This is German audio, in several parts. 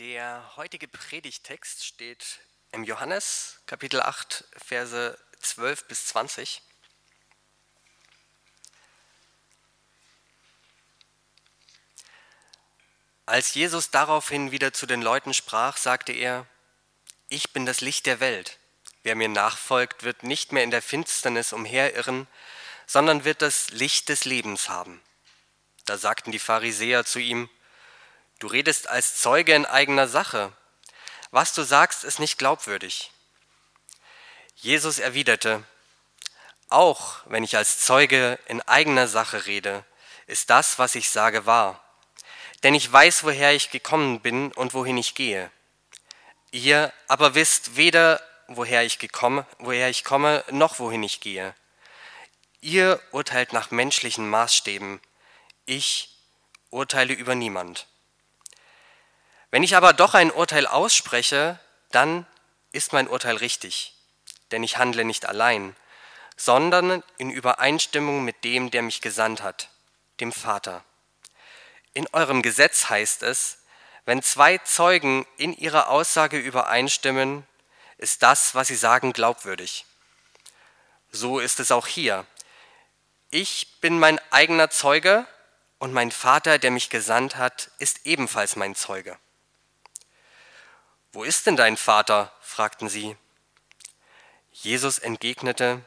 Der heutige Predigtext steht im Johannes Kapitel 8, Verse 12 bis 20. Als Jesus daraufhin wieder zu den Leuten sprach, sagte er, Ich bin das Licht der Welt. Wer mir nachfolgt, wird nicht mehr in der Finsternis umherirren, sondern wird das Licht des Lebens haben. Da sagten die Pharisäer zu ihm, Du redest als Zeuge in eigener Sache. Was du sagst, ist nicht glaubwürdig. Jesus erwiderte, Auch wenn ich als Zeuge in eigener Sache rede, ist das, was ich sage, wahr. Denn ich weiß, woher ich gekommen bin und wohin ich gehe. Ihr aber wisst weder, woher ich, gekommen, woher ich komme, noch wohin ich gehe. Ihr urteilt nach menschlichen Maßstäben. Ich urteile über niemand. Wenn ich aber doch ein Urteil ausspreche, dann ist mein Urteil richtig, denn ich handle nicht allein, sondern in Übereinstimmung mit dem, der mich gesandt hat, dem Vater. In eurem Gesetz heißt es, wenn zwei Zeugen in ihrer Aussage übereinstimmen, ist das, was sie sagen, glaubwürdig. So ist es auch hier. Ich bin mein eigener Zeuge und mein Vater, der mich gesandt hat, ist ebenfalls mein Zeuge. Wo ist denn dein Vater? fragten sie. Jesus entgegnete,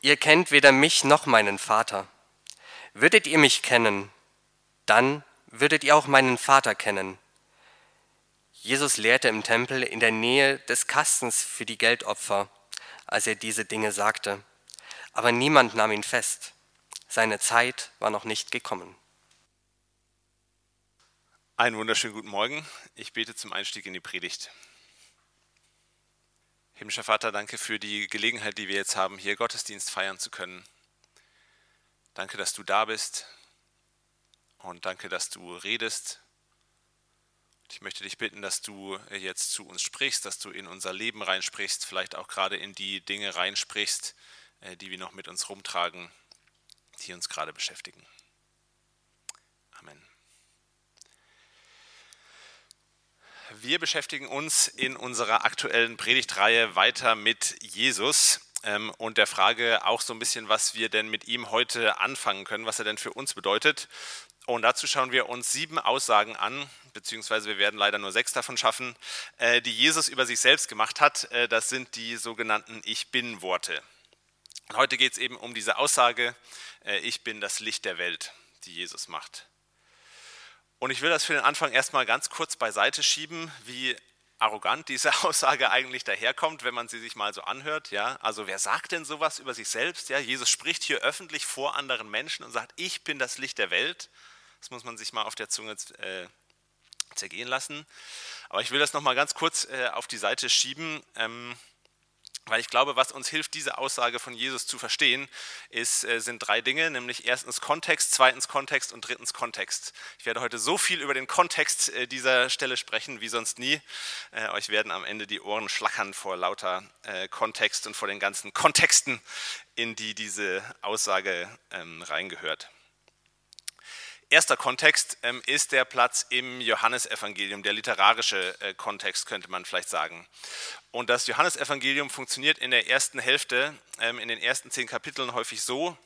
Ihr kennt weder mich noch meinen Vater. Würdet ihr mich kennen, dann würdet ihr auch meinen Vater kennen. Jesus lehrte im Tempel in der Nähe des Kastens für die Geldopfer, als er diese Dinge sagte. Aber niemand nahm ihn fest. Seine Zeit war noch nicht gekommen. Einen wunderschönen guten Morgen. Ich bete zum Einstieg in die Predigt. Himmlischer Vater, danke für die Gelegenheit, die wir jetzt haben, hier Gottesdienst feiern zu können. Danke, dass du da bist und danke, dass du redest. Ich möchte dich bitten, dass du jetzt zu uns sprichst, dass du in unser Leben reinsprichst, vielleicht auch gerade in die Dinge reinsprichst, äh, die wir noch mit uns rumtragen, die uns gerade beschäftigen. Amen. Wir beschäftigen uns in unserer aktuellen Predigtreihe weiter mit Jesus ähm, und der Frage auch so ein bisschen, was wir denn mit ihm heute anfangen können, was er denn für uns bedeutet. Und dazu schauen wir uns sieben Aussagen an, beziehungsweise wir werden leider nur sechs davon schaffen, äh, die Jesus über sich selbst gemacht hat. Äh, das sind die sogenannten Ich bin-Worte. Heute geht es eben um diese Aussage, äh, ich bin das Licht der Welt, die Jesus macht. Und ich will das für den Anfang erstmal ganz kurz beiseite schieben, wie arrogant diese Aussage eigentlich daherkommt, wenn man sie sich mal so anhört. Ja? Also wer sagt denn sowas über sich selbst? Ja? Jesus spricht hier öffentlich vor anderen Menschen und sagt, ich bin das Licht der Welt. Das muss man sich mal auf der Zunge äh, zergehen lassen. Aber ich will das nochmal ganz kurz äh, auf die Seite schieben. Ähm, weil ich glaube, was uns hilft, diese Aussage von Jesus zu verstehen, ist, äh, sind drei Dinge, nämlich erstens Kontext, zweitens Kontext und drittens Kontext. Ich werde heute so viel über den Kontext äh, dieser Stelle sprechen wie sonst nie. Äh, euch werden am Ende die Ohren schlackern vor lauter Kontext und vor den ganzen Kontexten, in die diese Aussage ähm, reingehört. Erster Kontext ähm, ist der Platz im Johannesevangelium, der literarische äh, Kontext könnte man vielleicht sagen. Und das Johannesevangelium funktioniert in der ersten Hälfte, ähm, in den ersten zehn Kapiteln häufig so,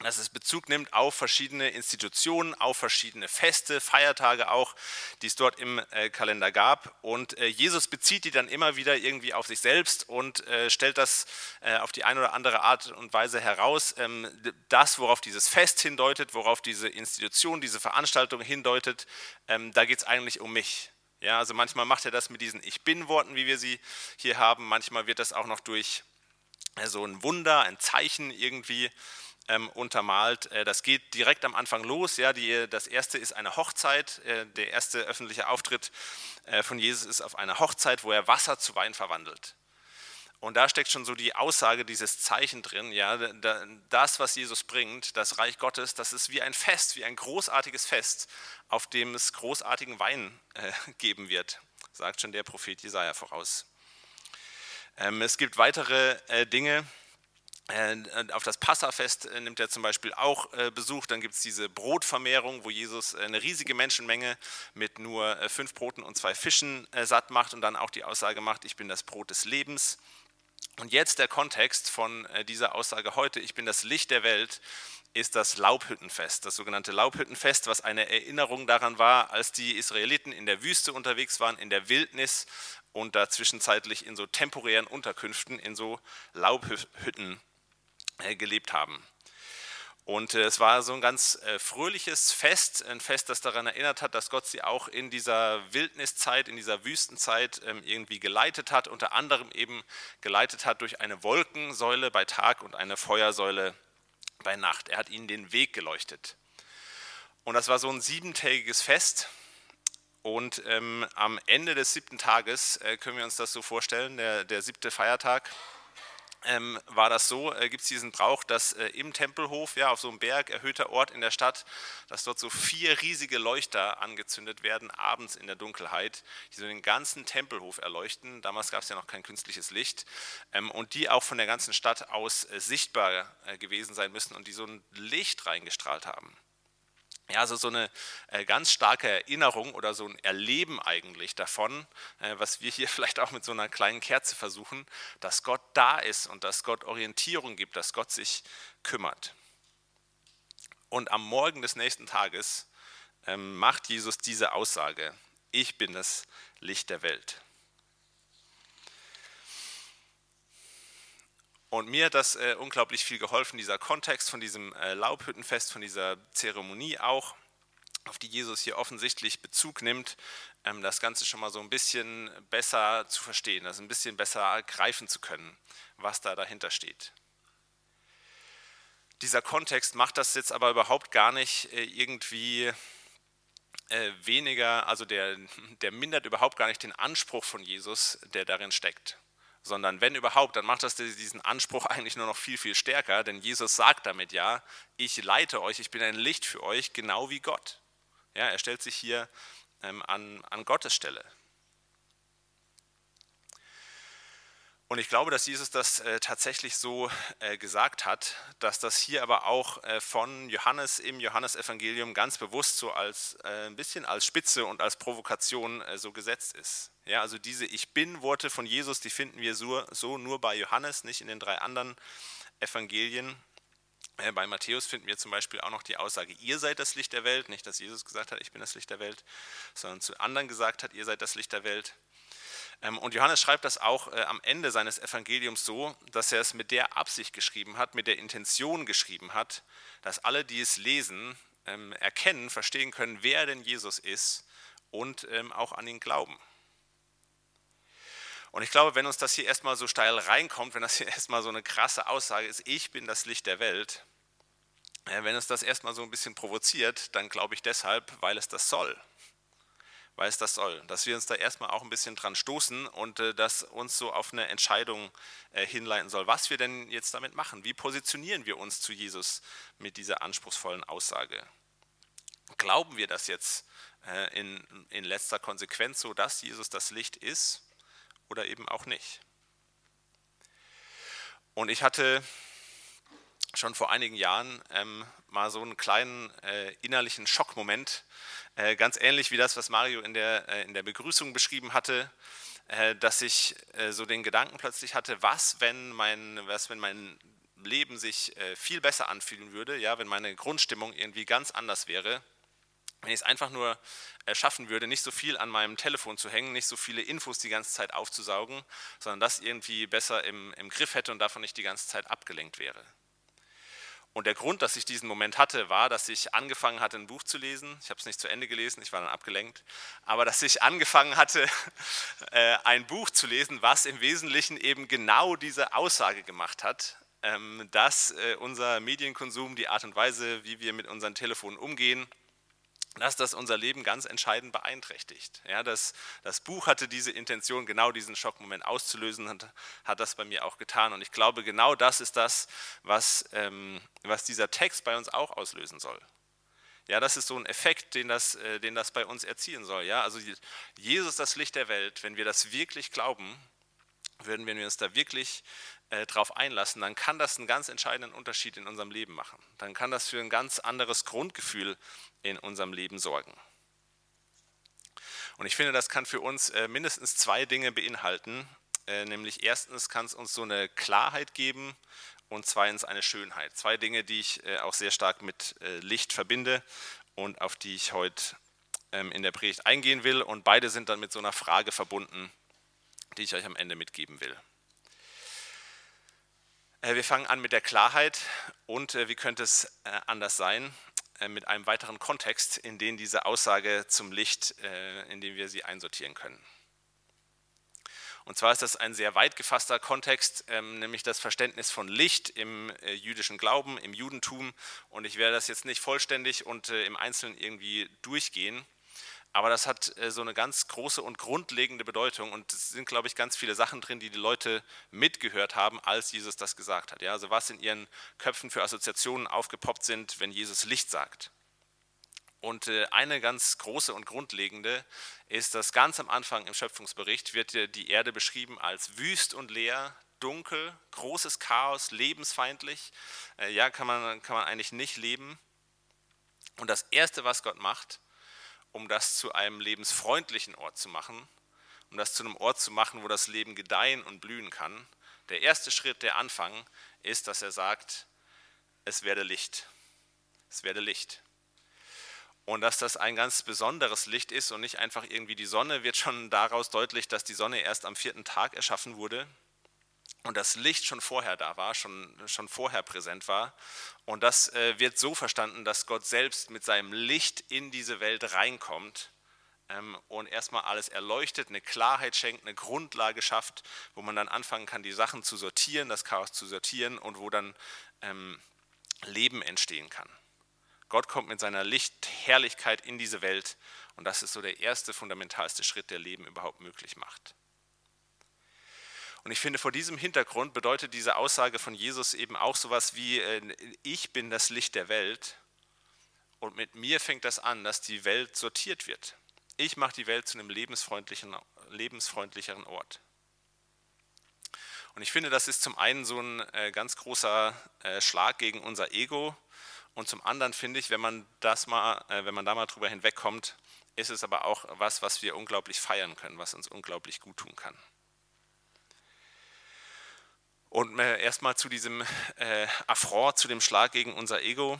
dass es Bezug nimmt auf verschiedene Institutionen, auf verschiedene Feste, Feiertage auch, die es dort im äh, Kalender gab. Und äh, Jesus bezieht die dann immer wieder irgendwie auf sich selbst und äh, stellt das äh, auf die eine oder andere Art und Weise heraus. Ähm, das, worauf dieses Fest hindeutet, worauf diese Institution, diese Veranstaltung hindeutet, ähm, da geht es eigentlich um mich. Ja, also manchmal macht er das mit diesen Ich bin-Worten, wie wir sie hier haben. Manchmal wird das auch noch durch äh, so ein Wunder, ein Zeichen irgendwie ähm, untermalt. Äh, das geht direkt am Anfang los. Ja, die, das erste ist eine Hochzeit. Äh, der erste öffentliche Auftritt äh, von Jesus ist auf einer Hochzeit, wo er Wasser zu Wein verwandelt. Und da steckt schon so die Aussage, dieses Zeichen drin. Ja, das, was Jesus bringt, das Reich Gottes, das ist wie ein Fest, wie ein großartiges Fest, auf dem es großartigen Wein äh, geben wird, sagt schon der Prophet Jesaja voraus. Ähm, es gibt weitere äh, Dinge, auf das Passafest äh, nimmt er zum Beispiel auch äh, Besuch. Dann gibt es diese Brotvermehrung, wo Jesus eine riesige Menschenmenge mit nur fünf Broten und zwei Fischen satt macht und dann auch die Aussage macht, ich bin das Brot des Lebens. Und jetzt der Kontext von dieser Aussage heute, ich bin das Licht der Welt, ist das Laubhüttenfest, das sogenannte Laubhüttenfest, was eine Erinnerung daran war, als die Israeliten in der Wüste unterwegs waren, in der Wildnis und da zwischenzeitlich in so temporären Unterkünften, in so Laubhütten äh, gelebt haben. Und äh, es war so ein ganz äh, fröhliches Fest, ein Fest, das daran erinnert hat, dass Gott sie auch in dieser Wildniszeit, in dieser Wüstenzeit ähm, irgendwie geleitet hat, unter anderem eben geleitet hat durch eine Wolkensäule bei Tag und eine Feuersäule bei Nacht. Er hat ihnen den Weg geleuchtet. Und das war so ein siebentägiges Fest. Und ähm, am Ende des siebten Tages äh, können wir uns das so vorstellen, der, der siebte Feiertag, ähm, war das so, äh, gibt es diesen Brauch, dass äh, im Tempelhof, ja, auf so einem Berg, erhöhter Ort in der Stadt, dass dort so vier riesige Leuchter angezündet werden, abends in der Dunkelheit, die so den ganzen Tempelhof erleuchten. Damals gab es ja noch kein künstliches Licht. Ähm, und die auch von der ganzen Stadt aus äh, sichtbar äh, gewesen sein müssen und die so ein Licht reingestrahlt haben. Ja, also so eine äh, ganz starke Erinnerung oder so ein Erleben eigentlich davon, äh, was wir hier vielleicht auch mit so einer kleinen Kerze versuchen, dass Gott da ist und dass Gott Orientierung gibt, dass Gott sich kümmert. Und am Morgen des nächsten Tages ähm, macht Jesus diese Aussage, ich bin das Licht der Welt. Und mir hat das äh, unglaublich viel geholfen, dieser Kontext von diesem äh, Laubhüttenfest, von dieser Zeremonie auch, auf die Jesus hier offensichtlich Bezug nimmt, ähm, das Ganze schon mal so ein bisschen besser zu verstehen, das ein bisschen besser greifen zu können, was da dahinter steht. Dieser Kontext macht das jetzt aber überhaupt gar nicht äh, irgendwie äh, weniger, also der, der mindert überhaupt gar nicht den Anspruch von Jesus, der darin steckt sondern wenn überhaupt, dann macht das diesen Anspruch eigentlich nur noch viel, viel stärker, denn Jesus sagt damit ja, ich leite euch, ich bin ein Licht für euch, genau wie Gott. Ja, er stellt sich hier ähm, an, an Gottes Stelle. Und ich glaube, dass Jesus das äh, tatsächlich so äh, gesagt hat, dass das hier aber auch äh, von Johannes im Johannesevangelium ganz bewusst so als äh, ein bisschen als Spitze und als Provokation äh, so gesetzt ist. Ja, also diese Ich bin-Worte von Jesus, die finden wir so, so, nur bei Johannes, nicht in den drei anderen Evangelien. Äh, bei Matthäus finden wir zum Beispiel auch noch die Aussage, ihr seid das Licht der Welt, nicht dass Jesus gesagt hat, ich bin das Licht der Welt, sondern zu anderen gesagt hat, ihr seid das Licht der Welt. Ähm, und Johannes schreibt das auch äh, am Ende seines Evangeliums so, dass er es mit der Absicht geschrieben hat, mit der Intention geschrieben hat, dass alle, die es lesen, ähm, erkennen, verstehen können, wer denn Jesus ist und ähm, auch an ihn glauben. Und ich glaube, wenn uns das hier erstmal so steil reinkommt, wenn das hier erstmal so eine krasse Aussage ist, ich bin das Licht der Welt, äh, wenn es das erstmal so ein bisschen provoziert, dann glaube ich deshalb, weil es das soll weil es das soll. Dass wir uns da erstmal auch ein bisschen dran stoßen und äh, das uns so auf eine Entscheidung äh, hinleiten soll, was wir denn jetzt damit machen. Wie positionieren wir uns zu Jesus mit dieser anspruchsvollen Aussage? Glauben wir das jetzt äh, in, in letzter Konsequenz so, dass Jesus das Licht ist oder eben auch nicht? Und ich hatte schon vor einigen Jahren ähm, mal so einen kleinen äh, innerlichen Schockmoment, äh, ganz ähnlich wie das, was Mario in der, äh, in der Begrüßung beschrieben hatte, äh, dass ich so den Gedanken plötzlich hatte, was, wenn mein, was, wenn mein Leben sich viel besser anfühlen würde, ja, wenn meine Grundstimmung irgendwie ganz anders wäre, wenn ich es einfach nur schaffen würde, nicht so viel an meinem Telefon zu hängen, nicht so viele Infos die ganze Zeit aufzusaugen, sondern das irgendwie besser im, im Griff hätte und davon nicht die ganze Zeit abgelenkt wäre. Und der Grund, dass ich diesen Moment hatte, war, dass ich angefangen hatte, ein Buch zu lesen. Ich habe es nicht zu Ende gelesen, ich war dann abgelenkt. Aber dass ich angefangen hatte, äh, ein Buch zu lesen, was im Wesentlichen eben genau diese Aussage gemacht hat, ähm, dass äh, unser Medienkonsum, die Art und Weise, wie wir mit unseren Telefonen umgehen, dass das unser Leben ganz entscheidend beeinträchtigt. Ja, das, das Buch hatte diese Intention, genau diesen Schockmoment auszulösen und hat das bei mir auch getan. Und ich glaube, genau das ist das, was, ähm, was dieser Text bei uns auch auslösen soll. Ja, das ist so ein Effekt, den das, äh, den das bei uns erzielen soll. Ja, also Jesus, das Licht der Welt, wenn wir das wirklich glauben, würden, wenn wir uns da wirklich äh, drauf einlassen, dann kann das einen ganz entscheidenden Unterschied in unserem Leben machen. Dann kann das für ein ganz anderes Grundgefühl in unserem Leben sorgen. Und ich finde, das kann für uns äh, mindestens zwei Dinge beinhalten. Äh, nämlich erstens kann es uns so eine Klarheit geben und zweitens eine Schönheit. Zwei Dinge, die ich äh, auch sehr stark mit äh, Licht verbinde und auf die ich heute ähm, in der Predigt eingehen will. Und beide sind dann mit so einer Frage verbunden, die ich euch am Ende mitgeben will. Äh, wir fangen an mit der Klarheit und wie könnte es anders sein, mit einem weiteren Kontext, in den diese Aussage zum Licht, in dem wir sie einsortieren können. Und zwar ist das ein sehr weit gefasster Kontext, ähm, nämlich das Verständnis von Licht im äh, jüdischen Glauben, im Judentum. Und ich werde das jetzt nicht vollständig und äh, im Einzelnen irgendwie durchgehen. Aber das hat äh, so eine ganz große und grundlegende Bedeutung. Und es sind, glaube ich, ganz viele Sachen drin, die die Leute mitgehört haben, als Jesus das gesagt hat. Ja, also was in ihren Köpfen für Assoziationen aufgepoppt sind, wenn Jesus Licht sagt. Und äh, eine ganz große und grundlegende ist, dass ganz am Anfang im Schöpfungsbericht wird die Erde beschrieben als wüst und leer, dunkel, großes Chaos, lebensfeindlich. Äh, ja, kann man, kann man eigentlich nicht leben. Und das Erste, was Gott macht, um das zu einem lebensfreundlichen Ort zu machen, um das zu einem Ort zu machen, wo das Leben gedeihen und blühen kann, der erste Schritt, der Anfang, ist, dass er sagt, es werde Licht. Es werde Licht. Und dass das ein ganz besonderes Licht ist und nicht einfach irgendwie die Sonne, wird schon daraus deutlich, dass die Sonne erst am vierten Tag erschaffen wurde und das Licht schon vorher da war, schon, schon vorher präsent war. Und das äh, wird so verstanden, dass Gott selbst mit seinem Licht in diese Welt reinkommt ähm, und erstmal alles erleuchtet, eine Klarheit schenkt, eine Grundlage schafft, wo man dann anfangen kann, die Sachen zu sortieren, das Chaos zu sortieren und wo dann ähm, Leben entstehen kann. Gott kommt mit seiner Lichtherrlichkeit in diese Welt und das ist so der erste fundamentalste Schritt, der Leben überhaupt möglich macht. Und ich finde, vor diesem Hintergrund bedeutet diese Aussage von Jesus eben auch sowas wie, äh, ich bin das Licht der Welt und mit mir fängt das an, dass die Welt sortiert wird. Ich mache die Welt zu einem lebensfreundlichen, lebensfreundlicheren Ort. Und ich finde, das ist zum einen so ein äh, ganz großer äh, Schlag gegen unser Ego, und zum anderen finde ich, wenn man, das mal, wenn man da mal drüber hinwegkommt, ist es aber auch was, was wir unglaublich feiern können, was uns unglaublich gut tun kann. Und äh, erstmal zu diesem äh, Affront, zu dem Schlag gegen unser Ego.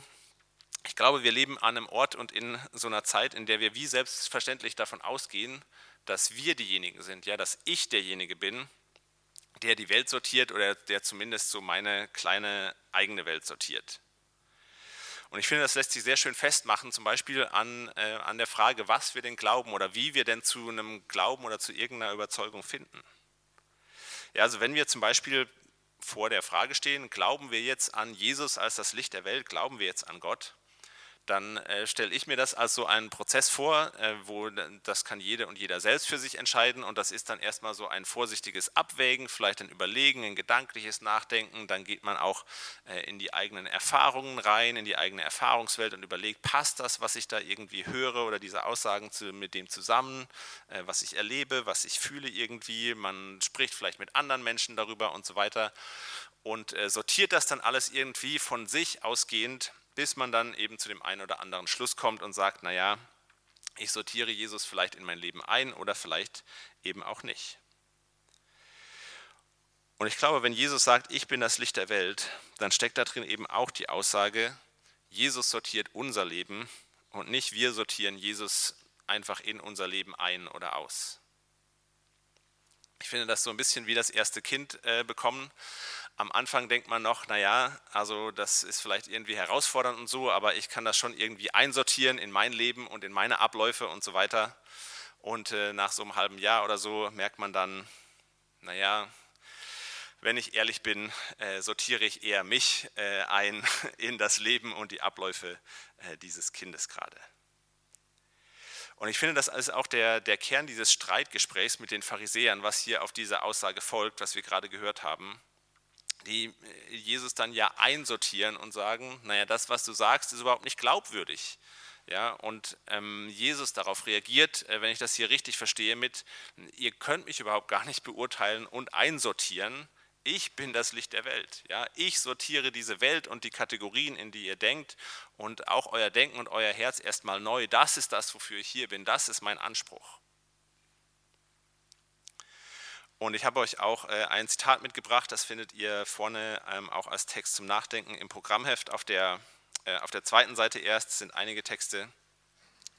Ich glaube, wir leben an einem Ort und in so einer Zeit, in der wir wie selbstverständlich davon ausgehen, dass wir diejenigen sind, ja, dass ich derjenige bin, der die Welt sortiert oder der zumindest so meine kleine eigene Welt sortiert. Und ich finde, das lässt sich sehr schön festmachen, zum Beispiel an, äh, an der Frage, was wir denn glauben oder wie wir denn zu einem Glauben oder zu irgendeiner Überzeugung finden. Ja, also wenn wir zum Beispiel vor der Frage stehen, glauben wir jetzt an Jesus als das Licht der Welt, glauben wir jetzt an Gott, dann äh, stelle ich mir das als so einen Prozess vor, äh, wo das kann jede und jeder selbst für sich entscheiden und das ist dann erstmal so ein vorsichtiges Abwägen, vielleicht ein Überlegen, ein gedankliches Nachdenken, dann geht man auch äh, in die eigenen Erfahrungen rein, in die eigene Erfahrungswelt und überlegt, passt das, was ich da irgendwie höre oder diese Aussagen zu, mit dem zusammen, äh, was ich erlebe, was ich fühle irgendwie, man spricht vielleicht mit anderen Menschen darüber und so weiter und äh, sortiert das dann alles irgendwie von sich ausgehend bis man dann eben zu dem einen oder anderen Schluss kommt und sagt, naja, ich sortiere Jesus vielleicht in mein Leben ein oder vielleicht eben auch nicht. Und ich glaube, wenn Jesus sagt, ich bin das Licht der Welt, dann steckt da drin eben auch die Aussage, Jesus sortiert unser Leben und nicht wir sortieren Jesus einfach in unser Leben ein oder aus. Ich finde das so ein bisschen wie das erste Kind äh, bekommen. Am Anfang denkt man noch, naja, also das ist vielleicht irgendwie herausfordernd und so, aber ich kann das schon irgendwie einsortieren in mein Leben und in meine Abläufe und so weiter. Und äh, nach so einem halben Jahr oder so merkt man dann, naja, wenn ich ehrlich bin, äh, sortiere ich eher mich äh, ein in das Leben und die Abläufe äh, dieses Kindes gerade. Und ich finde, das ist auch der, der Kern dieses Streitgesprächs mit den Pharisäern, was hier auf diese Aussage folgt, was wir gerade gehört haben die äh, Jesus dann ja einsortieren und sagen, naja, das, was du sagst, ist überhaupt nicht glaubwürdig. Ja, und ähm, Jesus darauf reagiert, äh, wenn ich das hier richtig verstehe, mit, ihr könnt mich überhaupt gar nicht beurteilen und einsortieren. Ich bin das Licht der Welt. Ja, ich sortiere diese Welt und die Kategorien, in die ihr denkt und auch euer Denken und euer Herz erstmal neu. Das ist das, wofür ich hier bin. Das ist mein Anspruch. Und ich habe euch auch äh, ein Zitat mitgebracht, das findet ihr vorne ähm, auch als Text zum Nachdenken im Programmheft auf der äh, auf der zweiten Seite erst sind einige Texte.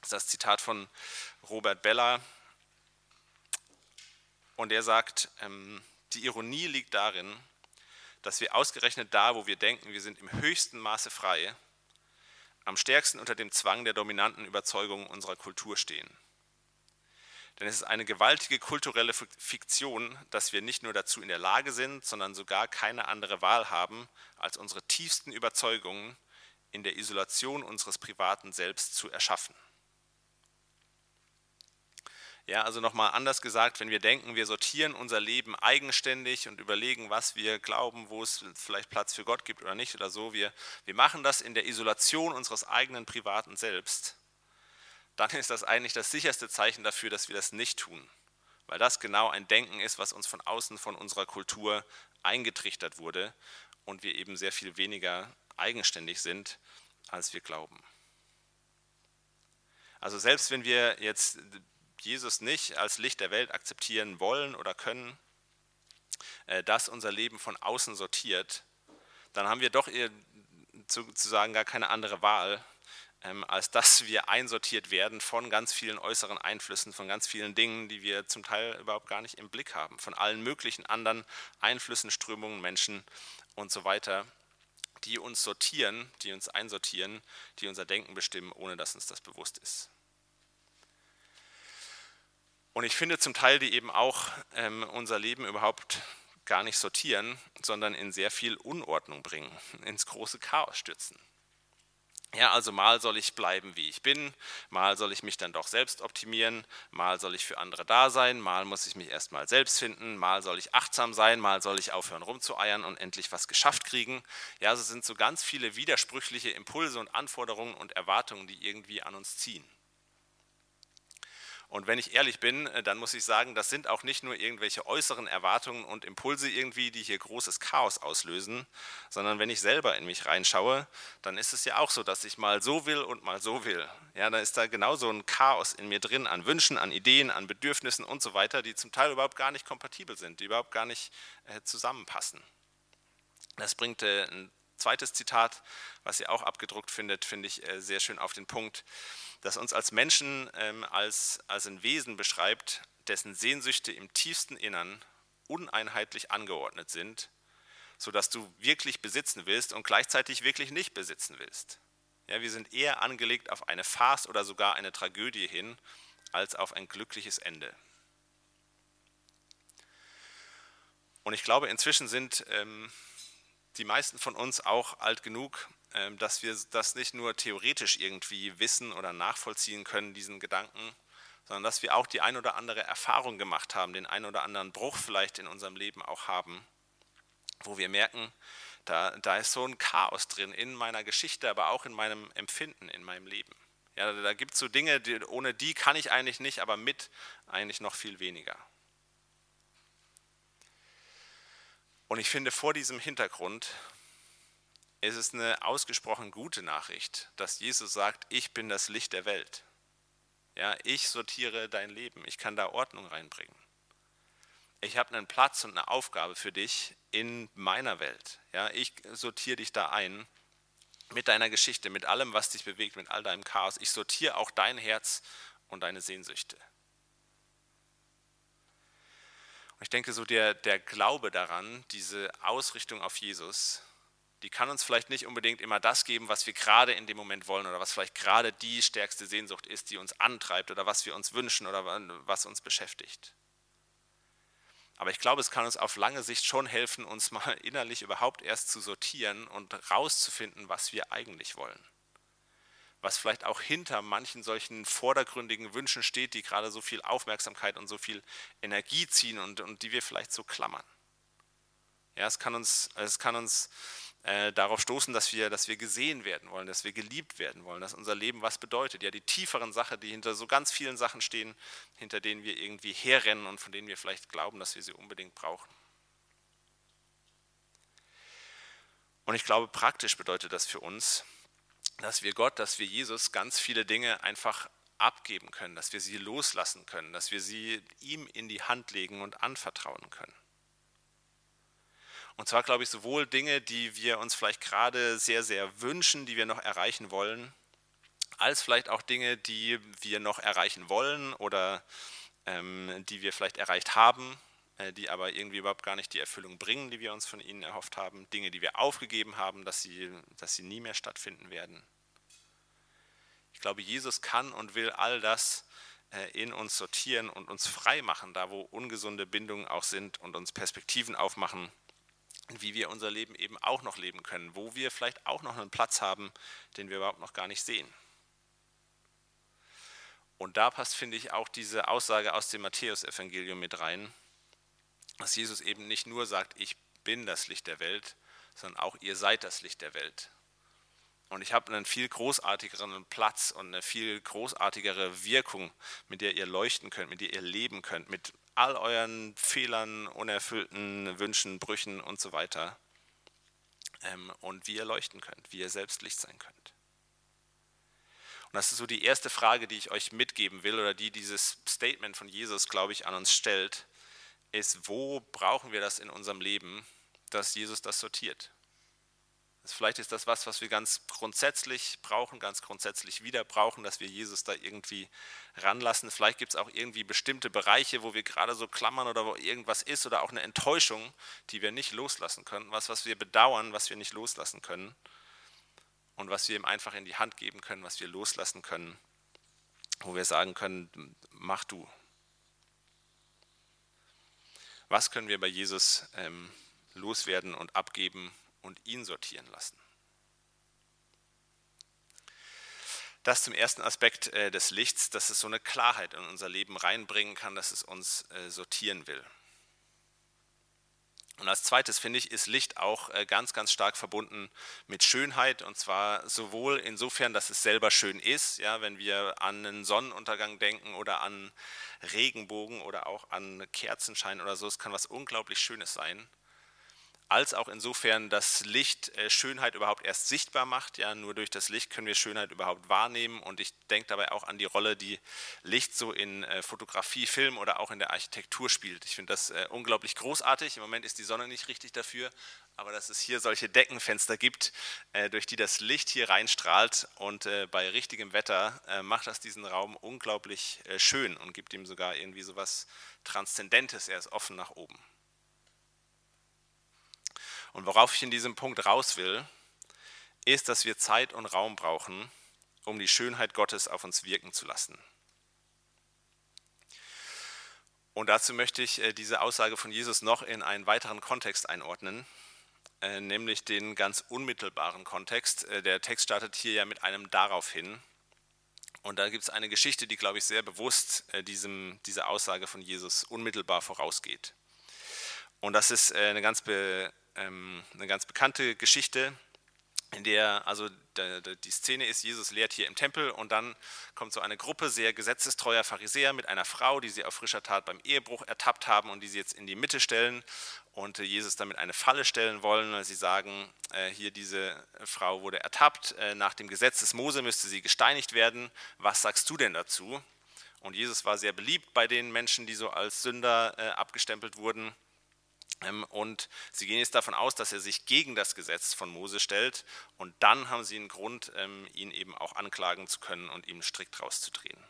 Das ist das Zitat von Robert Bella. Und er sagt, ähm, die Ironie liegt darin, dass wir ausgerechnet da, wo wir denken, wir sind im höchsten Maße frei, am stärksten unter dem Zwang der dominanten Überzeugungen unserer Kultur stehen. Denn es ist eine gewaltige kulturelle Fiktion, dass wir nicht nur dazu in der Lage sind, sondern sogar keine andere Wahl haben, als unsere tiefsten Überzeugungen in der Isolation unseres privaten Selbst zu erschaffen. Ja, also nochmal anders gesagt, wenn wir denken, wir sortieren unser Leben eigenständig und überlegen, was wir glauben, wo es vielleicht Platz für Gott gibt oder nicht oder so, wir, wir machen das in der Isolation unseres eigenen privaten Selbst, dann ist das eigentlich das sicherste Zeichen dafür, dass wir das nicht tun. Weil das genau ein Denken ist, was uns von außen, von unserer Kultur eingetrichtert wurde und wir eben sehr viel weniger eigenständig sind, als wir glauben. Also selbst wenn wir jetzt Jesus nicht als Licht der Welt akzeptieren wollen oder können, äh, das unser Leben von außen sortiert, dann haben wir doch sozusagen gar keine andere Wahl, ähm, als dass wir einsortiert werden von ganz vielen äußeren Einflüssen, von ganz vielen Dingen, die wir zum Teil überhaupt gar nicht im Blick haben, von allen möglichen anderen Einflüssen, Strömungen, Menschen und so weiter die uns sortieren, die uns einsortieren, die unser Denken bestimmen, ohne dass uns das bewusst ist. Und ich finde zum Teil, die eben auch ähm, unser Leben überhaupt gar nicht sortieren, sondern in sehr viel Unordnung bringen, ins große Chaos stürzen. Ja, also mal soll ich bleiben, wie ich bin, mal soll ich mich dann doch selbst optimieren, mal soll ich für andere da sein, mal muss ich mich erstmal selbst finden, mal soll ich achtsam sein, mal soll ich aufhören rumzueiern und endlich was geschafft kriegen. Ja, es sind so ganz viele widersprüchliche Impulse und Anforderungen und Erwartungen, die irgendwie an uns ziehen. Und wenn ich ehrlich bin, äh, dann muss ich sagen, das sind auch nicht nur irgendwelche äußeren Erwartungen und Impulse irgendwie, die hier großes Chaos auslösen, sondern wenn ich selber in mich reinschaue, dann ist es ja auch so, dass ich mal so will und mal so will. Ja, dann ist da genauso ein Chaos in mir drin an Wünschen, an Ideen, an Bedürfnissen und so weiter, die zum Teil überhaupt gar nicht kompatibel sind, die überhaupt gar nicht äh, zusammenpassen. Das bringt äh, ein zweites Zitat, was ihr auch abgedruckt findet, finde ich äh, sehr schön auf den Punkt das uns als Menschen ähm, als, als ein Wesen beschreibt, dessen Sehnsüchte im tiefsten Innern uneinheitlich angeordnet sind, sodass du wirklich besitzen willst und gleichzeitig wirklich nicht besitzen willst. Ja, wir sind eher angelegt auf eine Farce oder sogar eine Tragödie hin, als auf ein glückliches Ende. Und ich glaube, inzwischen sind ähm, die meisten von uns auch alt genug, ähm, dass wir das nicht nur theoretisch irgendwie wissen oder nachvollziehen können, diesen Gedanken, sondern dass wir auch die ein oder andere Erfahrung gemacht haben, den ein oder anderen Bruch vielleicht in unserem Leben auch haben, wo wir merken, da, da ist so ein Chaos drin in meiner Geschichte, aber auch in meinem Empfinden, in meinem Leben. Ja, da gibt es so Dinge, die, ohne die kann ich eigentlich nicht, aber mit eigentlich noch viel weniger. Und ich finde, vor diesem Hintergrund es ist eine ausgesprochen gute Nachricht, dass Jesus sagt, ich bin das Licht der Welt. Ja, ich sortiere dein Leben, ich kann da Ordnung reinbringen. Ich habe einen Platz und eine Aufgabe für dich in meiner Welt. Ja, ich sortiere dich da ein mit deiner Geschichte, mit allem, was dich bewegt, mit all deinem Chaos. Ich sortiere auch dein Herz und deine Sehnsüchte. Ich denke, so der, der Glaube daran, diese Ausrichtung auf Jesus, die kann uns vielleicht nicht unbedingt immer das geben, was wir gerade in dem Moment wollen oder was vielleicht gerade die stärkste Sehnsucht ist, die uns antreibt oder was wir uns wünschen oder was uns beschäftigt. Aber ich glaube, es kann uns auf lange Sicht schon helfen, uns mal innerlich überhaupt erst zu sortieren und rauszufinden, was wir eigentlich wollen. Was vielleicht auch hinter manchen solchen vordergründigen Wünschen steht, die gerade so viel Aufmerksamkeit und so viel Energie ziehen und, und die wir vielleicht so klammern. Ja, es kann uns, es kann uns äh, darauf stoßen, dass wir, dass wir gesehen werden wollen, dass wir geliebt werden wollen, dass unser Leben was bedeutet. Ja, die tieferen Sachen, die hinter so ganz vielen Sachen stehen, hinter denen wir irgendwie herrennen und von denen wir vielleicht glauben, dass wir sie unbedingt brauchen. Und ich glaube, praktisch bedeutet das für uns, dass wir Gott, dass wir Jesus ganz viele Dinge einfach abgeben können, dass wir sie loslassen können, dass wir sie ihm in die Hand legen und anvertrauen können. Und zwar glaube ich sowohl Dinge, die wir uns vielleicht gerade sehr, sehr wünschen, die wir noch erreichen wollen, als vielleicht auch Dinge, die wir noch erreichen wollen oder ähm, die wir vielleicht erreicht haben, die aber irgendwie überhaupt gar nicht die Erfüllung bringen, die wir uns von ihnen erhofft haben. Dinge, die wir aufgegeben haben, dass sie, dass sie nie mehr stattfinden werden. Ich glaube, Jesus kann und will all das äh, in uns sortieren und uns frei machen, da wo ungesunde Bindungen auch sind und uns Perspektiven aufmachen, wie wir unser Leben eben auch noch leben können, wo wir vielleicht auch noch einen Platz haben, den wir überhaupt noch gar nicht sehen. Und da passt, finde ich, auch diese Aussage aus dem Matthäusevangelium mit rein, dass Jesus eben nicht nur sagt, ich bin das Licht der Welt, sondern auch ihr seid das Licht der Welt. Und ich habe einen viel großartigeren Platz und eine viel großartigere Wirkung, mit der ihr leuchten könnt, mit der ihr leben könnt, mit all euren Fehlern, unerfüllten Wünschen, Brüchen und so weiter. Ähm, und wie ihr leuchten könnt, wie ihr selbst Licht sein könnt. Und das ist so die erste Frage, die ich euch mitgeben will oder die dieses Statement von Jesus, glaube ich, an uns stellt, ist, wo brauchen wir das in unserem Leben, dass Jesus das sortiert? Vielleicht ist das was, was wir ganz grundsätzlich brauchen, ganz grundsätzlich wieder brauchen, dass wir Jesus da irgendwie ranlassen. Vielleicht gibt es auch irgendwie bestimmte Bereiche, wo wir gerade so klammern oder wo irgendwas ist oder auch eine Enttäuschung, die wir nicht loslassen können. Was, was wir bedauern, was wir nicht loslassen können. Und was wir ihm einfach in die Hand geben können, was wir loslassen können. Wo wir sagen können, mach du. Was können wir bei Jesus ähm, loswerden und abgeben und ihn sortieren lassen. Das zum ersten Aspekt äh, des Lichts, dass es so eine Klarheit in unser Leben reinbringen kann, dass es uns äh, sortieren will. Und als zweites finde ich, ist Licht auch äh, ganz, ganz stark verbunden mit Schönheit. Und zwar sowohl insofern, dass es selber schön ist, ja, wenn wir an einen Sonnenuntergang denken oder an Regenbogen oder auch an Kerzenschein oder so, es kann was unglaublich Schönes sein als auch insofern das Licht äh, Schönheit überhaupt erst sichtbar macht. Ja, nur durch das Licht können wir Schönheit überhaupt wahrnehmen. Und ich denke dabei auch an die Rolle, die Licht so in äh, Fotografie, Film oder auch in der Architektur spielt. Ich finde das äh, unglaublich großartig. Im Moment ist die Sonne nicht richtig dafür, aber dass es hier solche Deckenfenster gibt, durch die das Licht hier reinstrahlt und bei richtigem Wetter macht das diesen Raum unglaublich schön und gibt ihm sogar irgendwie so was Transzendentes. Er ist offen nach oben. Und worauf ich in diesem Punkt raus will, ist, dass wir Zeit und Raum brauchen, um die Schönheit Gottes auf uns wirken zu lassen. Und dazu möchte ich äh, diese Aussage von Jesus noch in einen weiteren Kontext einordnen, äh, nämlich den ganz unmittelbaren Kontext. Äh, der Text startet hier ja mit einem darauf hin. Und da gibt es eine Geschichte, die, glaube ich, sehr bewusst diesem, dieser Aussage von Jesus unmittelbar vorausgeht. Und das ist eine ganz be, ähm, eine ganz bekannte Geschichte, in der, also die Szene ist, Jesus lehrt hier im Tempel und dann kommt so eine Gruppe sehr gesetzestreuer Pharisäer mit einer Frau, die sie auf frischer Tat beim Ehebruch ertappt haben und die sie jetzt in die Mitte stellen und Jesus damit eine Falle stellen wollen, weil sie sagen, äh, hier diese Frau wurde ertappt, äh, nach dem Gesetz des Mose müsste sie gesteinigt werden, was sagst du denn dazu? Und Jesus war sehr beliebt bei den Menschen, die so als Sünder äh, abgestempelt wurden und sie gehen jetzt davon aus, dass er sich gegen das Gesetz von Mose stellt. Und dann haben sie einen Grund, ähm, ihn eben auch anklagen zu können und ihm strikt rauszudrehen.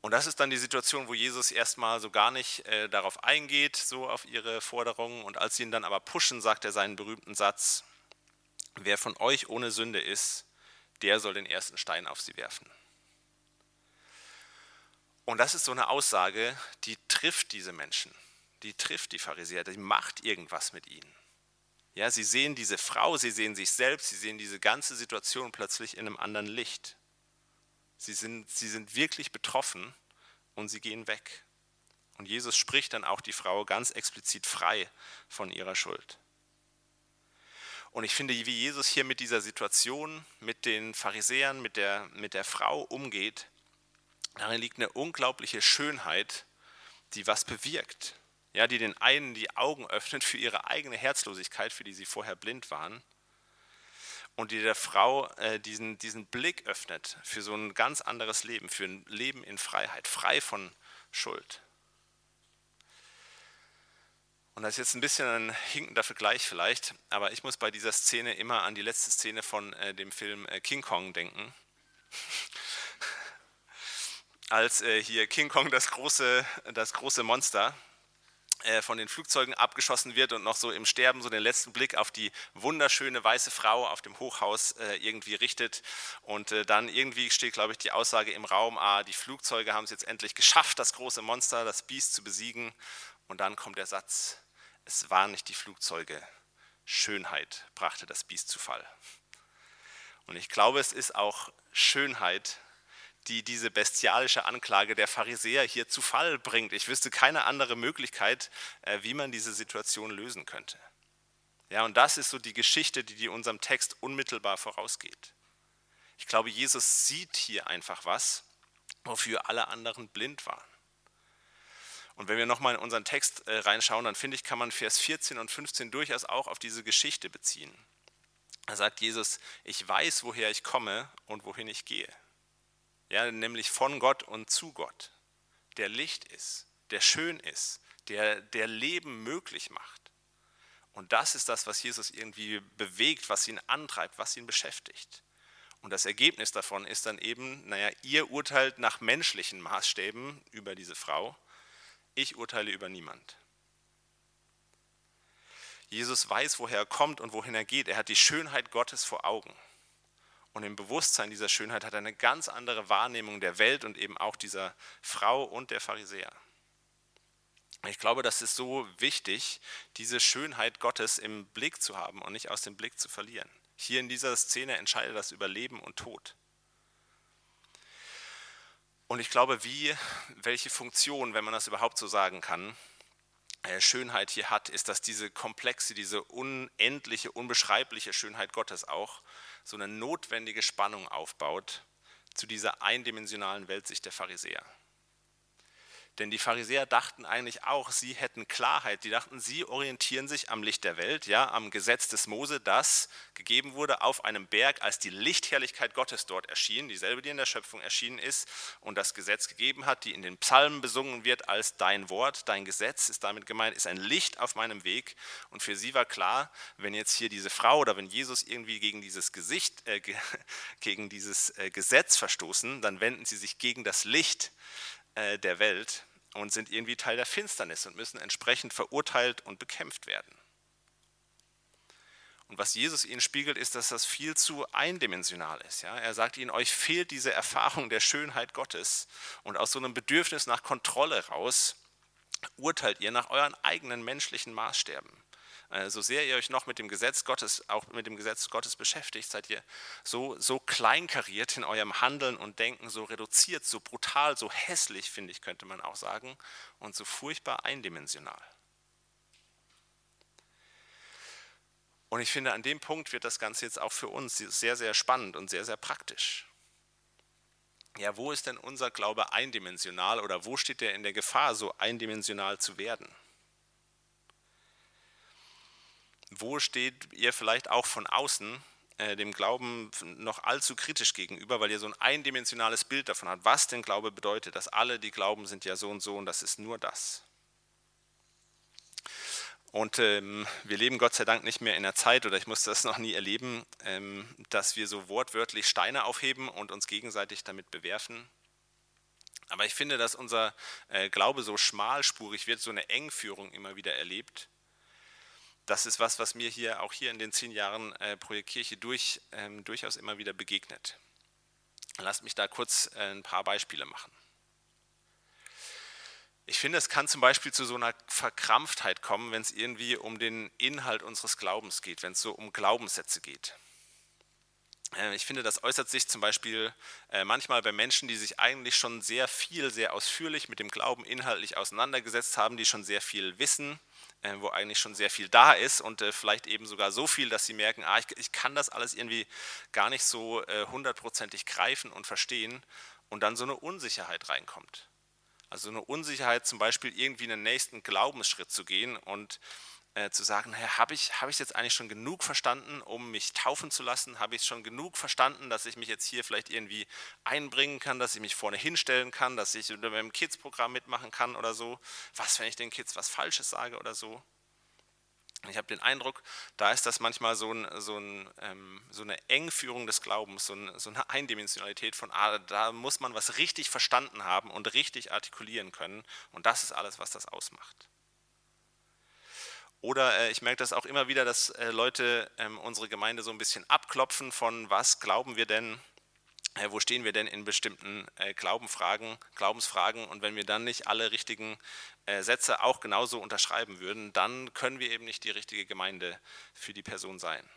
Und das ist dann die Situation, wo Jesus erstmal so gar nicht äh, darauf eingeht, so auf ihre Forderungen. Und als sie ihn dann aber pushen, sagt er seinen berühmten Satz, wer von euch ohne Sünde ist, der soll den ersten Stein auf sie werfen. Und das ist so eine Aussage, die trifft diese Menschen die trifft die Pharisäer, die macht irgendwas mit ihnen. Ja, sie sehen diese Frau, sie sehen sich selbst, sie sehen diese ganze Situation plötzlich in einem anderen Licht. Sie sind, sie sind wirklich betroffen und sie gehen weg. Und Jesus spricht dann auch die Frau ganz explizit frei von ihrer Schuld. Und ich finde, wie Jesus hier mit dieser Situation, mit den Pharisäern, mit der, mit der Frau umgeht, darin liegt eine unglaubliche Schönheit, die was bewirkt. Ja, die den einen die Augen öffnet für ihre eigene Herzlosigkeit, für die sie vorher blind waren. Und die der Frau äh, diesen, diesen Blick öffnet für so ein ganz anderes Leben, für ein Leben in Freiheit, frei von Schuld. Und das ist jetzt ein bisschen ein hinkender Vergleich vielleicht, aber ich muss bei dieser Szene immer an die letzte Szene von äh, dem Film äh, King Kong denken. Als äh, hier King Kong, das große, das große Monster, äh, von den Flugzeugen abgeschossen wird und noch so im Sterben so den letzten Blick auf die wunderschöne weiße Frau auf dem Hochhaus äh, irgendwie richtet. Und äh, dann irgendwie steht, glaube ich, die Aussage im Raum, ah, die Flugzeuge haben es jetzt endlich geschafft, das große Monster, das Biest zu besiegen. Und dann kommt der Satz, es waren nicht die Flugzeuge, Schönheit brachte das Biest zu Fall. Und ich glaube, es ist auch Schönheit, die diese bestialische Anklage der Pharisäer hier zu Fall bringt. Ich wüsste keine andere Möglichkeit, äh, wie man diese Situation lösen könnte. Ja, und das ist so die Geschichte, die, unserem Text unmittelbar vorausgeht. Ich glaube, Jesus sieht hier einfach was, wofür alle anderen blind waren. Und wenn wir nochmal in unseren Text äh, reinschauen, dann finde ich, kann man Vers 14 und 15 durchaus auch auf diese Geschichte beziehen. Da sagt Jesus, ich weiß, woher ich komme und wohin ich gehe. Ja, nämlich von Gott und zu Gott, der Licht ist, der schön ist, der, der Leben möglich macht. Und das ist das, was Jesus irgendwie bewegt, was ihn antreibt, was ihn beschäftigt. Und das Ergebnis davon ist dann eben, naja, ihr urteilt nach menschlichen Maßstäben über diese Frau ich urteile über niemand. Jesus weiß, woher er kommt und wohin er geht. Er hat die Schönheit Gottes vor Augen. Und im Bewusstsein dieser Schönheit hat er eine ganz andere Wahrnehmung der Welt und eben auch dieser Frau und der Pharisäer. Ich glaube, das ist so wichtig, diese Schönheit Gottes im Blick zu haben und nicht aus dem Blick zu verlieren. Hier in dieser Szene entscheidet das über Leben und Tod. Und ich glaube, wie, welche Funktion, wenn man das überhaupt so sagen kann, äh, Schönheit hier hat, ist, dass diese komplexe, diese unendliche, unbeschreibliche Schönheit Gottes auch so eine notwendige Spannung aufbaut zu dieser eindimensionalen Weltsicht der Pharisäer. Denn die Pharisäer dachten eigentlich auch, sie hätten Klarheit. Die dachten, sie orientieren sich am Licht der Welt, ja, am Gesetz des Mose, das gegeben wurde auf einem Berg, als die Lichtherrlichkeit Gottes dort erschien, dieselbe, die in der Schöpfung erschienen ist und das Gesetz gegeben hat, die in den Psalmen besungen wird als dein Wort, dein Gesetz ist damit gemeint, ist ein Licht auf meinem Weg. Und für sie war klar, wenn jetzt hier diese Frau oder wenn Jesus irgendwie gegen dieses Gesicht, äh, gegen dieses äh, Gesetz verstoßen, dann wenden sie sich gegen das Licht äh, der Welt und sind irgendwie Teil der Finsternis und müssen entsprechend verurteilt und bekämpft werden. Und was Jesus ihnen spiegelt, ist, dass das viel zu eindimensional ist. Ja? Er sagt ihnen, euch fehlt diese Erfahrung der Schönheit Gottes und aus so einem Bedürfnis nach Kontrolle raus urteilt ihr nach euren eigenen menschlichen Maßstäben. So sehr ihr euch noch mit dem Gesetz Gottes, auch mit dem Gesetz Gottes beschäftigt, seid ihr so, so kleinkariert in eurem Handeln und Denken, so reduziert, so brutal, so hässlich, finde ich, könnte man auch sagen, und so furchtbar eindimensional. Und ich finde, an dem Punkt wird das Ganze jetzt auch für uns sehr, sehr spannend und sehr, sehr praktisch. Ja, wo ist denn unser Glaube eindimensional oder wo steht er in der Gefahr, so eindimensional zu werden? Wo steht ihr vielleicht auch von außen äh, dem Glauben noch allzu kritisch gegenüber, weil ihr so ein eindimensionales Bild davon habt, was denn Glaube bedeutet, dass alle, die glauben, sind ja so und so und das ist nur das. Und ähm, wir leben Gott sei Dank nicht mehr in der Zeit, oder ich musste das noch nie erleben, ähm, dass wir so wortwörtlich Steine aufheben und uns gegenseitig damit bewerfen. Aber ich finde, dass unser äh, Glaube so schmalspurig wird, so eine Engführung immer wieder erlebt das ist was, was mir hier auch hier in den zehn Jahren äh, Projekt Kirche durch, ähm, durchaus immer wieder begegnet. Lasst mich da kurz äh, ein paar Beispiele machen. Ich finde, es kann zum Beispiel zu so einer Verkrampftheit kommen, wenn es irgendwie um den Inhalt unseres Glaubens geht, wenn es so um Glaubenssätze geht. Äh, ich finde, das äußert sich zum Beispiel äh, manchmal bei Menschen, die sich eigentlich schon sehr viel, sehr ausführlich mit dem Glauben inhaltlich auseinandergesetzt haben, die schon sehr viel wissen, äh, wo eigentlich schon sehr viel da ist und vielleicht eben sogar so viel, dass sie merken, ah, ich, ich kann das alles irgendwie gar nicht so hundertprozentig greifen und verstehen und dann so eine Unsicherheit reinkommt. Also eine Unsicherheit zum Beispiel irgendwie einen nächsten Glaubensschritt zu gehen und äh, zu sagen, naja, habe ich es hab jetzt eigentlich schon genug verstanden, um mich taufen zu lassen? Habe ich schon genug verstanden, dass ich mich jetzt hier vielleicht irgendwie einbringen kann, dass ich mich vorne hinstellen kann, dass ich unter meinem Kids-Programm mitmachen kann oder so? Was, wenn ich den Kids was Falsches sage oder so? Ich habe den Eindruck, da ist das manchmal so, ein, so, ein, ähm, so eine Engführung des Glaubens, so, ein, so, eine Eindimensionalität von, ah, da muss man was richtig verstanden haben und richtig artikulieren können. Und das ist alles, was das ausmacht. Oder äh, ich merke das auch immer wieder, dass äh, Leute ähm, unsere Gemeinde so ein bisschen abklopfen von, was glauben wir denn, äh, wo stehen wir denn in bestimmten äh, Glaubenfragen, Glaubensfragen. Und wenn wir dann nicht alle richtigen äh, Sätze auch genauso unterschreiben würden, dann können wir eben nicht die richtige Gemeinde für die Person sein.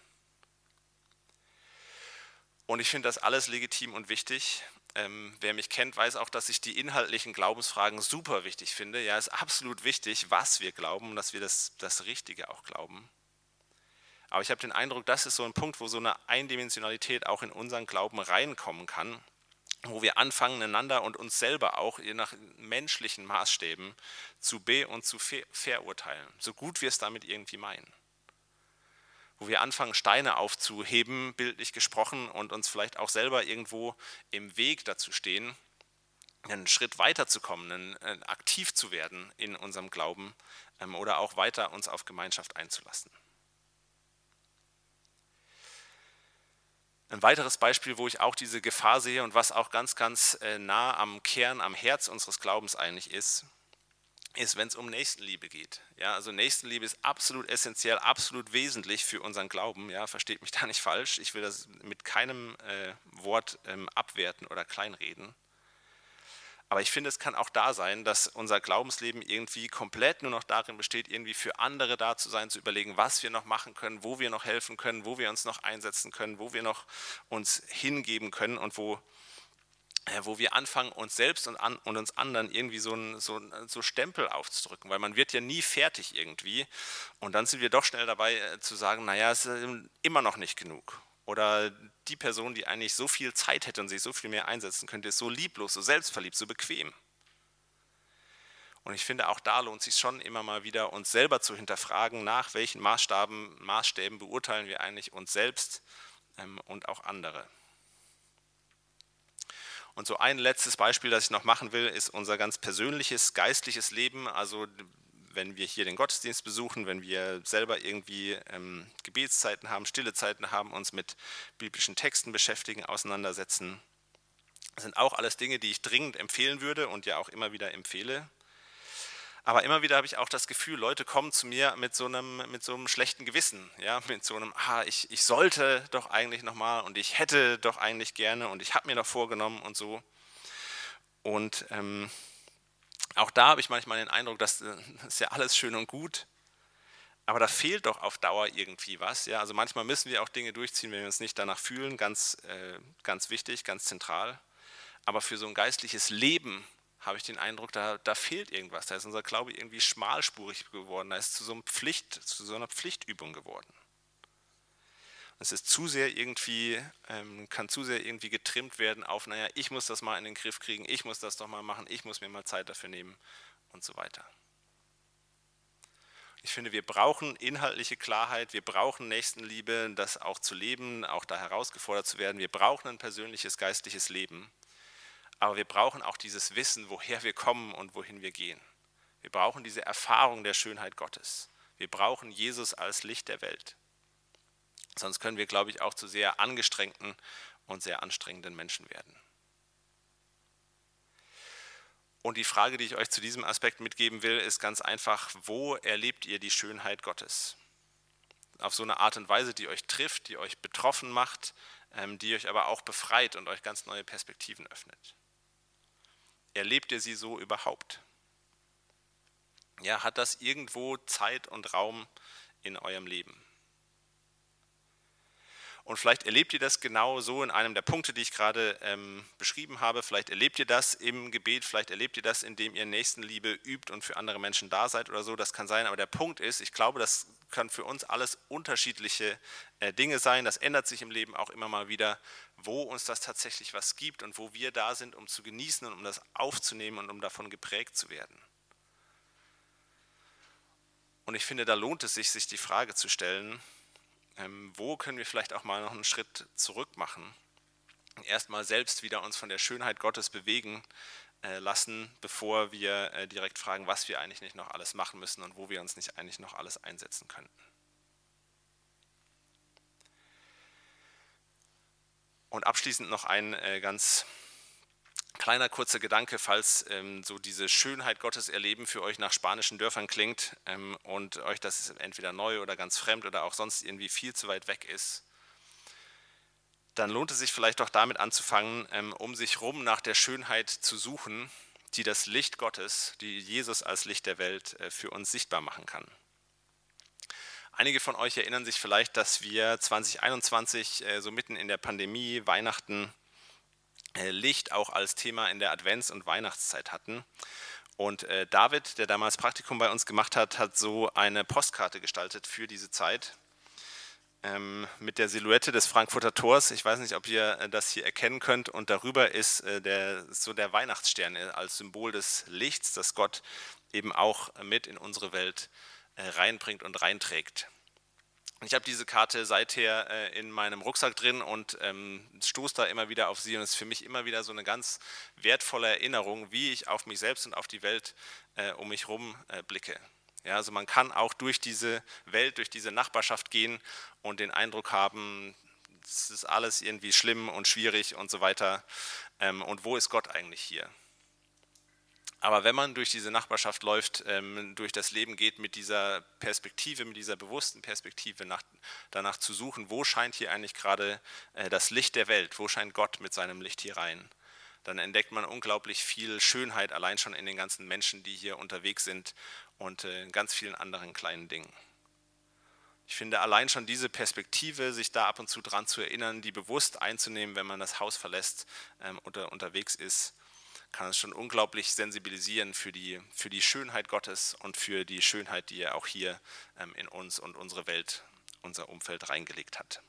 Und ich finde das alles legitim und wichtig. Ähm, wer mich kennt, weiß auch, dass ich die inhaltlichen Glaubensfragen super wichtig finde. Ja, es ist absolut wichtig, was wir glauben und dass wir das, das Richtige auch glauben. Aber ich habe den Eindruck, das ist so ein Punkt, wo so eine Eindimensionalität auch in unseren Glauben reinkommen kann, wo wir anfangen, einander und uns selber auch je nach menschlichen Maßstäben zu be- und zu verurteilen, so gut wir es damit irgendwie meinen wo wir anfangen, Steine aufzuheben, bildlich gesprochen, und uns vielleicht auch selber irgendwo im Weg dazu stehen, einen Schritt weiterzukommen, äh, aktiv zu werden in unserem Glauben ähm, oder auch weiter uns auf Gemeinschaft einzulassen. Ein weiteres Beispiel, wo ich auch diese Gefahr sehe und was auch ganz, ganz äh, nah am Kern, am Herz unseres Glaubens eigentlich ist, ist, wenn es um Nächstenliebe geht. Ja, also Nächstenliebe ist absolut essentiell, absolut wesentlich für unseren Glauben. Ja, versteht mich da nicht falsch. Ich will das mit keinem äh, Wort ähm, abwerten oder kleinreden. Aber ich finde, es kann auch da sein, dass unser Glaubensleben irgendwie komplett nur noch darin besteht, irgendwie für andere da zu sein, zu überlegen, was wir noch machen können, wo wir noch helfen können, wo wir uns noch einsetzen können, wo wir noch uns hingeben können und wo wo wir anfangen, uns selbst und, an, und uns anderen irgendwie so, ein, so, so, Stempel aufzudrücken, weil man wird ja nie fertig irgendwie. Und dann sind wir doch schnell dabei äh, zu sagen, naja, es ist immer noch nicht genug. Oder die Person, die eigentlich so viel Zeit hätte und sich so viel mehr einsetzen könnte, ist so lieblos, so selbstverliebt, so bequem. Und ich finde, auch da lohnt es sich schon immer mal wieder, uns selber zu hinterfragen, nach welchen Maßstaben, Maßstäben beurteilen wir eigentlich uns selbst ähm, und auch andere. Und so ein letztes Beispiel, das ich noch machen will, ist unser ganz persönliches, geistliches Leben. Also wenn wir hier den Gottesdienst besuchen, wenn wir selber irgendwie ähm, Gebetszeiten haben, stille Zeiten haben, uns mit biblischen Texten beschäftigen, auseinandersetzen. Das sind auch alles Dinge, die ich dringend empfehlen würde und ja auch immer wieder empfehle. Aber immer wieder habe ich auch das Gefühl, Leute kommen zu mir mit so einem, mit so einem schlechten Gewissen, ja, mit so einem, ah, ich, ich sollte doch eigentlich nochmal und ich hätte doch eigentlich gerne und ich habe mir doch vorgenommen und so. Und ähm, auch da habe ich manchmal den Eindruck, dass das ist ja alles schön und gut, aber da fehlt doch auf Dauer irgendwie was. Ja? Also manchmal müssen wir auch Dinge durchziehen, wenn wir uns nicht danach fühlen, ganz, äh, ganz wichtig, ganz zentral. Aber für so ein geistliches Leben habe ich den Eindruck, da, da fehlt irgendwas. Da ist unser Glaube irgendwie schmalspurig geworden. Da ist zu so, einem Pflicht, zu so einer Pflichtübung geworden. Es ist zu sehr irgendwie, ähm, kann zu sehr irgendwie getrimmt werden auf, naja, ich muss das mal in den Griff kriegen, ich muss das doch mal machen, ich muss mir mal Zeit dafür nehmen und so weiter. Ich finde, wir brauchen inhaltliche Klarheit, wir brauchen Nächstenliebe, das auch zu leben, auch da herausgefordert zu werden. Wir brauchen ein persönliches geistliches Leben. Aber wir brauchen auch dieses Wissen, woher wir kommen und wohin wir gehen. Wir brauchen diese Erfahrung der Schönheit Gottes. Wir brauchen Jesus als Licht der Welt. Sonst können wir, glaube ich, auch zu sehr angestrengten und sehr anstrengenden Menschen werden. Und die Frage, die ich euch zu diesem Aspekt mitgeben will, ist ganz einfach, wo erlebt ihr die Schönheit Gottes? Auf so eine Art und Weise, die euch trifft, die euch betroffen macht, ähm, die euch aber auch befreit und euch ganz neue Perspektiven öffnet. Erlebt ihr sie so überhaupt? Ja, hat das irgendwo Zeit und Raum in eurem Leben? Und vielleicht erlebt ihr das genau so in einem der Punkte, die ich gerade ähm, beschrieben habe. Vielleicht erlebt ihr das im Gebet, vielleicht erlebt ihr das, indem ihr Nächstenliebe übt und für andere Menschen da seid oder so. Das kann sein. Aber der Punkt ist, ich glaube, das kann für uns alles unterschiedliche äh, Dinge sein. Das ändert sich im Leben auch immer mal wieder, wo uns das tatsächlich was gibt und wo wir da sind, um zu genießen und um das aufzunehmen und um davon geprägt zu werden. Und ich finde, da lohnt es sich, sich die Frage zu stellen, ähm, wo können wir vielleicht auch mal noch einen Schritt zurück machen? Erstmal selbst wieder uns von der Schönheit Gottes bewegen äh, lassen, bevor wir äh, direkt fragen, was wir eigentlich nicht noch alles machen müssen und wo wir uns nicht eigentlich noch alles einsetzen könnten. Und abschließend noch ein äh, ganz Kleiner kurzer Gedanke, falls ähm, so diese Schönheit Gottes erleben für euch nach spanischen Dörfern klingt ähm, und euch das entweder neu oder ganz fremd oder auch sonst irgendwie viel zu weit weg ist, dann lohnt es sich vielleicht doch damit anzufangen, ähm, um sich rum nach der Schönheit zu suchen, die das Licht Gottes, die Jesus als Licht der Welt äh, für uns sichtbar machen kann. Einige von euch erinnern sich vielleicht, dass wir 2021 äh, so mitten in der Pandemie Weihnachten Licht auch als Thema in der Advents- und Weihnachtszeit hatten. Und äh, David, der damals Praktikum bei uns gemacht hat, hat so eine Postkarte gestaltet für diese Zeit ähm, mit der Silhouette des Frankfurter Tors. Ich weiß nicht, ob ihr äh, das hier erkennen könnt. Und darüber ist der, so der Weihnachtsstern als Symbol des Lichts, das Gott eben auch mit in unsere Welt reinbringt und reinträgt. Ich habe diese Karte seither äh, in meinem Rucksack drin und ähm, stoße da immer wieder auf sie und es ist für mich immer wieder so eine ganz wertvolle Erinnerung, wie ich auf mich selbst und auf die Welt äh, um mich herum äh, blicke. Ja, also man kann auch durch diese Welt, durch diese Nachbarschaft gehen und den Eindruck haben, es ist alles irgendwie schlimm und schwierig und so weiter. Ähm, und wo ist Gott eigentlich hier? Aber wenn man durch diese Nachbarschaft läuft, ähm, durch das Leben geht mit dieser Perspektive, mit dieser bewussten Perspektive nach, danach zu suchen, wo scheint hier eigentlich gerade äh, das Licht der Welt, wo scheint Gott mit seinem Licht hier rein, dann entdeckt man unglaublich viel Schönheit allein schon in den ganzen Menschen, die hier unterwegs sind und äh, in ganz vielen anderen kleinen Dingen. Ich finde allein schon diese Perspektive, sich da ab und zu dran zu erinnern, die bewusst einzunehmen, wenn man das Haus verlässt ähm, oder unterwegs ist, kann es schon unglaublich sensibilisieren für die, für die Schönheit Gottes und für die Schönheit, die er auch hier ähm, in uns und unsere Welt, unser Umfeld reingelegt hat.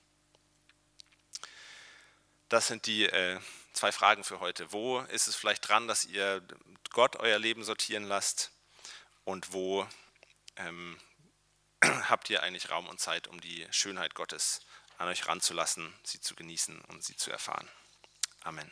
Das sind die äh, zwei Fragen für heute. Wo ist es vielleicht dran, dass ihr Gott euer Leben sortieren lasst? Und wo ähm, habt ihr eigentlich Raum und Zeit, um die Schönheit Gottes an euch ranzulassen, sie zu genießen und sie zu erfahren? Amen.